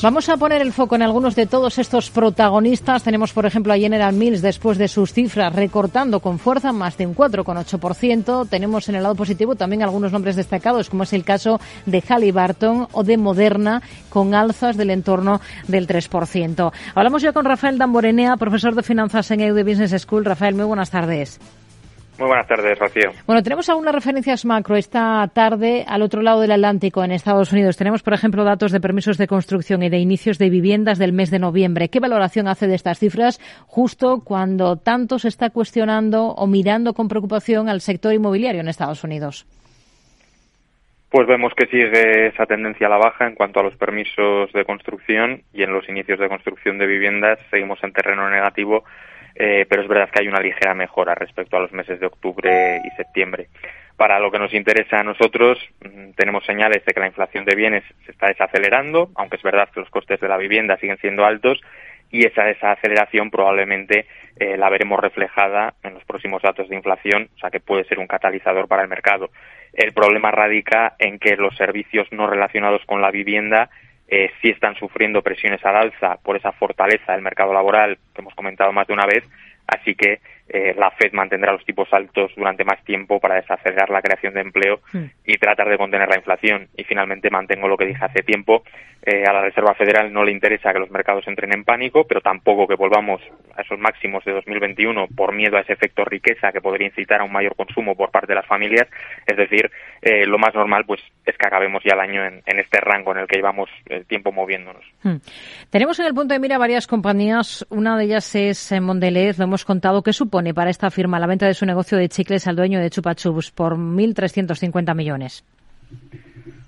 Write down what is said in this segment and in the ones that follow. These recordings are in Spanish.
Vamos a poner el foco en algunos de todos estos protagonistas. Tenemos, por ejemplo, a General Mills después de sus cifras recortando con fuerza más de un 4,8%. Tenemos en el lado positivo también algunos nombres destacados, como es el caso de Halliburton o de Moderna, con alzas del entorno del 3%. Hablamos ya con Rafael Damborenea, profesor de finanzas en EUD Business School. Rafael, muy buenas tardes. Muy buenas tardes, Rocío. Bueno, tenemos algunas referencias macro esta tarde al otro lado del Atlántico, en Estados Unidos. Tenemos, por ejemplo, datos de permisos de construcción y de inicios de viviendas del mes de noviembre. ¿Qué valoración hace de estas cifras justo cuando tanto se está cuestionando o mirando con preocupación al sector inmobiliario en Estados Unidos? Pues vemos que sigue esa tendencia a la baja en cuanto a los permisos de construcción y en los inicios de construcción de viviendas seguimos en terreno negativo eh, pero es verdad que hay una ligera mejora respecto a los meses de octubre y septiembre. Para lo que nos interesa a nosotros, mm, tenemos señales de que la inflación de bienes se está desacelerando, aunque es verdad que los costes de la vivienda siguen siendo altos y esa desaceleración probablemente eh, la veremos reflejada en los próximos datos de inflación, o sea que puede ser un catalizador para el mercado. El problema radica en que los servicios no relacionados con la vivienda eh, sí están sufriendo presiones al alza por esa fortaleza del mercado laboral que hemos comentado más de una vez, así que eh, la Fed mantendrá los tipos altos durante más tiempo para desacelerar la creación de empleo hmm. y tratar de contener la inflación. Y finalmente mantengo lo que dije hace tiempo, eh, a la Reserva Federal no le interesa que los mercados entren en pánico, pero tampoco que volvamos a esos máximos de 2021 por miedo a ese efecto riqueza que podría incitar a un mayor consumo por parte de las familias. Es decir, eh, lo más normal pues es que acabemos ya el año en, este rango en el que llevamos el tiempo moviéndonos. Hmm. Tenemos en el punto de mira varias compañías. Una de ellas es Mondelez, lo hemos contado, que supone para esta firma la venta de su negocio de chicles al dueño de Chupa Chups por 1.350 millones.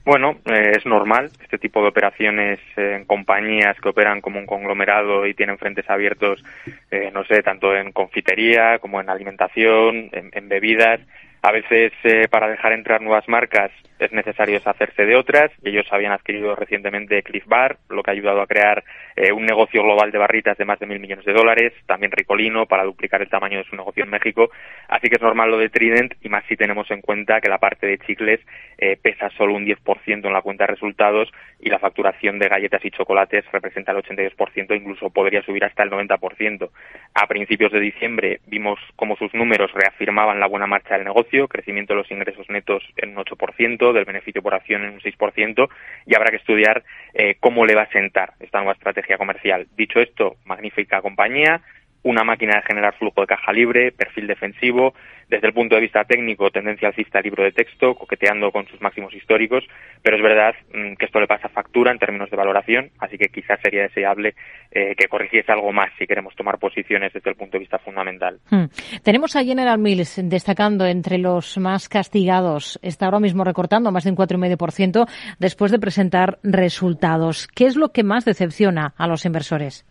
Bueno, eh, es normal este tipo de operaciones en compañías que operan como un conglomerado y tienen frentes abiertos, eh, no sé, tanto en confitería como en alimentación, en, bebidas. A veces eh, para dejar entrar nuevas marcas es necesario deshacerse de otras. Ellos habían adquirido recientemente Cliff Bar, lo que ha ayudado a crear eh, un negocio global de barritas de más de mil millones de dólares. También Ricolino para duplicar el tamaño de su negocio en México. Así que es normal lo de Trident y más si tenemos en cuenta que la parte de chicles eh, pesa solo un 10% en la cuenta de resultados y la facturación de galletas y chocolates representa el 82%, incluso podría subir hasta el 90%. A principios de diciembre vimos cómo sus números reafirmaban la buena marcha del negocio, crecimiento de los ingresos netos en un 8%, del beneficio por acción en un 6%, y habrá que estudiar eh, cómo le va a sentar esta nueva estrategia comercial. Dicho esto, magnífica compañía, una máquina de generar flujo de caja libre, perfil defensivo, desde el punto de vista técnico, tendencia alcista libro de texto, coqueteando con sus máximos históricos, pero es verdad mm, que esto le pasa factura en términos de valoración, así que quizás sería deseable eh, que corrigiese algo más si queremos tomar posiciones desde el punto de vista fundamental. Hmm. Tenemos a General Mills destacando entre los más castigados, está ahora mismo recortando más de un 4,5% después de presentar resultados. ¿Qué es lo que más decepciona a los inversores?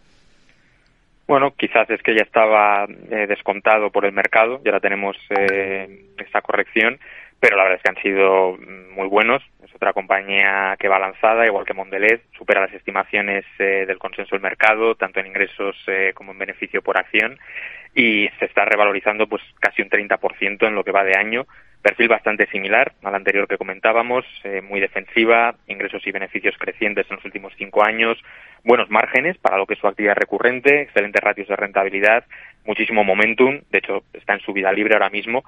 Bueno, quizás es que ya estaba eh, descontado por el mercado, ya ahora tenemos eh, esta corrección, pero la verdad es que han sido muy buenos. Es otra compañía que va lanzada, igual que Mondelez, supera las estimaciones eh, del consenso del mercado, tanto en ingresos como en beneficio por acción, y se está revalorizando pues casi un 30% en lo que va de año, Perfil bastante similar al anterior que comentábamos, eh, muy defensiva, ingresos y beneficios crecientes en los últimos cinco años, buenos márgenes para lo que es su actividad recurrente, excelentes ratios de rentabilidad, muchísimo momentum, de hecho está en su vida libre ahora mismo,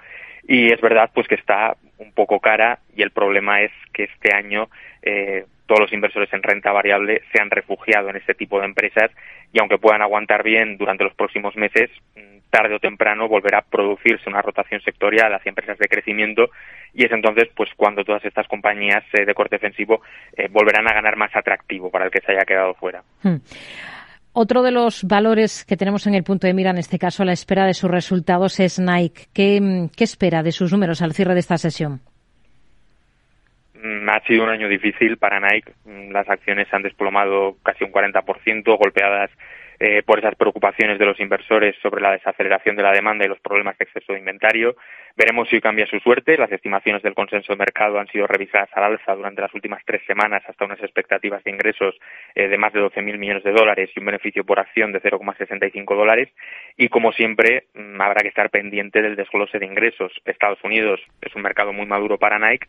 y es verdad pues que está un poco cara y el problema es que este año eh, todos los inversores en renta variable se han refugiado en este tipo de empresas y aunque puedan aguantar bien durante los próximos meses, tarde o temprano volverá a producirse una rotación sectorial hacia empresas de crecimiento y es entonces pues cuando todas estas compañías eh, de corte defensivo eh, volverán a ganar más atractivo para el que se haya quedado fuera. Hmm. Otro de los valores que tenemos en el punto de mira, en este caso, a la espera de sus resultados, es Nike. ¿Qué, qué espera de sus números al cierre de esta sesión? Mm, ha sido un año difícil para Nike. Mm, las acciones se han desplomado casi un 40%, golpeadas eh, por esas preocupaciones de los inversores sobre la desaceleración de la demanda y los problemas de exceso de inventario. Veremos si cambia su suerte. Las estimaciones del consenso de mercado han sido revisadas al alza durante las últimas tres semanas hasta unas expectativas de ingresos eh, de más de 12.000 millones de dólares y un beneficio por acción de 0,65 dólares. Y como siempre, mm, habrá que estar pendiente del desglose de ingresos. Estados Unidos es un mercado muy maduro para Nike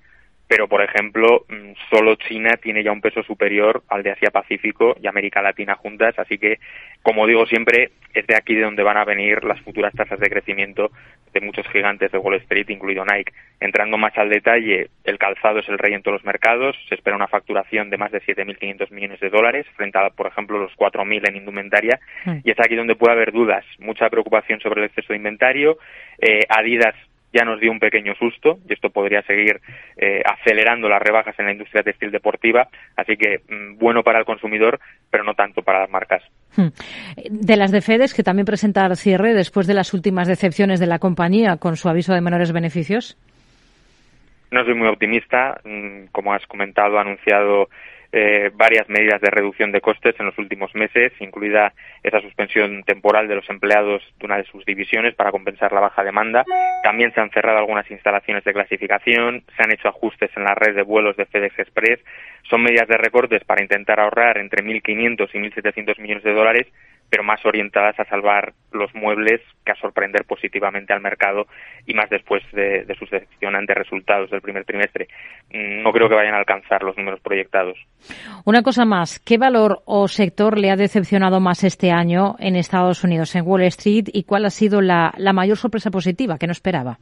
pero por ejemplo, mm, solo China tiene ya un peso superior al de Asia-Pacífico y América Latina juntas, así que, como digo siempre, es de aquí de donde van a venir las futuras tasas de crecimiento de muchos gigantes de Wall Street, incluido Nike. Entrando más al detalle, el calzado es el rey en todos los mercados, se espera una facturación de más de 7.500 millones de dólares, frente a, por ejemplo, los 4.000 en indumentaria, y es aquí donde puede haber dudas, mucha preocupación sobre el exceso de inventario, eh, Adidas ya nos dio un pequeño susto y esto podría seguir eh, acelerando las rebajas en la industria textil deportiva, así que mm, bueno para el consumidor, pero no tanto para las marcas. Hmm. De las de Fedes, que también presenta el cierre después de las últimas decepciones de la compañía con su aviso de menores beneficios. No soy muy optimista. Mm, como has comentado, ha anunciado eh, varias medidas de reducción de costes en los últimos meses, incluida esa suspensión temporal de los empleados de una de sus divisiones para compensar la baja demanda. También se han cerrado algunas instalaciones de clasificación, se han hecho ajustes en la red de vuelos de FedEx Express. Son medidas de recortes para intentar ahorrar entre 1.500 y 1.700 millones de dólares pero más orientadas a salvar los muebles que a sorprender positivamente al mercado y más después de, sus decepcionantes resultados del primer trimestre. Mm, no creo que vayan a alcanzar los números proyectados. Una cosa más, ¿qué valor o sector le ha decepcionado más este año en Estados Unidos, en Wall Street, y cuál ha sido la, mayor sorpresa positiva que no esperaba?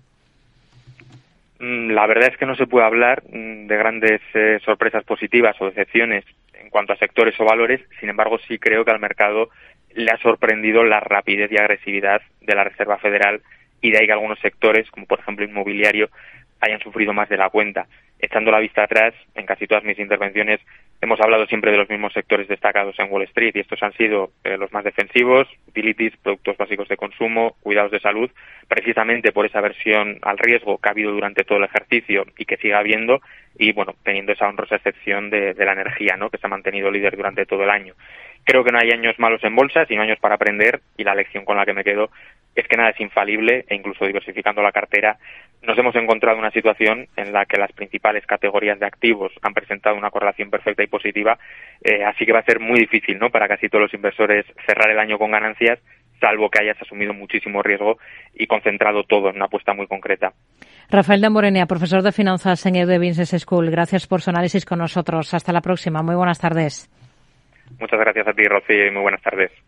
Mm, la verdad es que no se puede hablar mm, de grandes eh, sorpresas positivas o decepciones en cuanto a sectores o valores, sin embargo sí creo que al mercado le ha sorprendido la rapidez y agresividad de la Reserva Federal y de ahí que algunos sectores, como por ejemplo inmobiliario, hayan sufrido más de la cuenta. Echando la vista atrás, en casi todas mis intervenciones hemos hablado siempre de los mismos sectores destacados en Wall Street y estos han sido eh, los más defensivos, utilities, productos básicos de consumo, cuidados de salud, precisamente por esa versión al riesgo que ha habido durante todo el ejercicio y que sigue habiendo y bueno, teniendo esa honrosa excepción de, de la energía, ¿no? que se ha mantenido líder durante todo el año. Creo que no hay años malos en bolsa, sino años para aprender y la lección con la que me quedo es que nada es infalible e incluso diversificando la cartera nos hemos encontrado una situación en la que las principales categorías de activos han presentado una correlación perfecta y positiva, eh, así que va a ser muy difícil ¿no? para casi todos los inversores cerrar el año con ganancias, salvo que hayas asumido muchísimo riesgo y concentrado todo en una apuesta muy concreta. Rafael de Morenea, profesor de finanzas en de Business School, gracias por su análisis con nosotros. Hasta la próxima. Muy buenas tardes. Muchas gracias a ti, Rocío, y muy buenas tardes.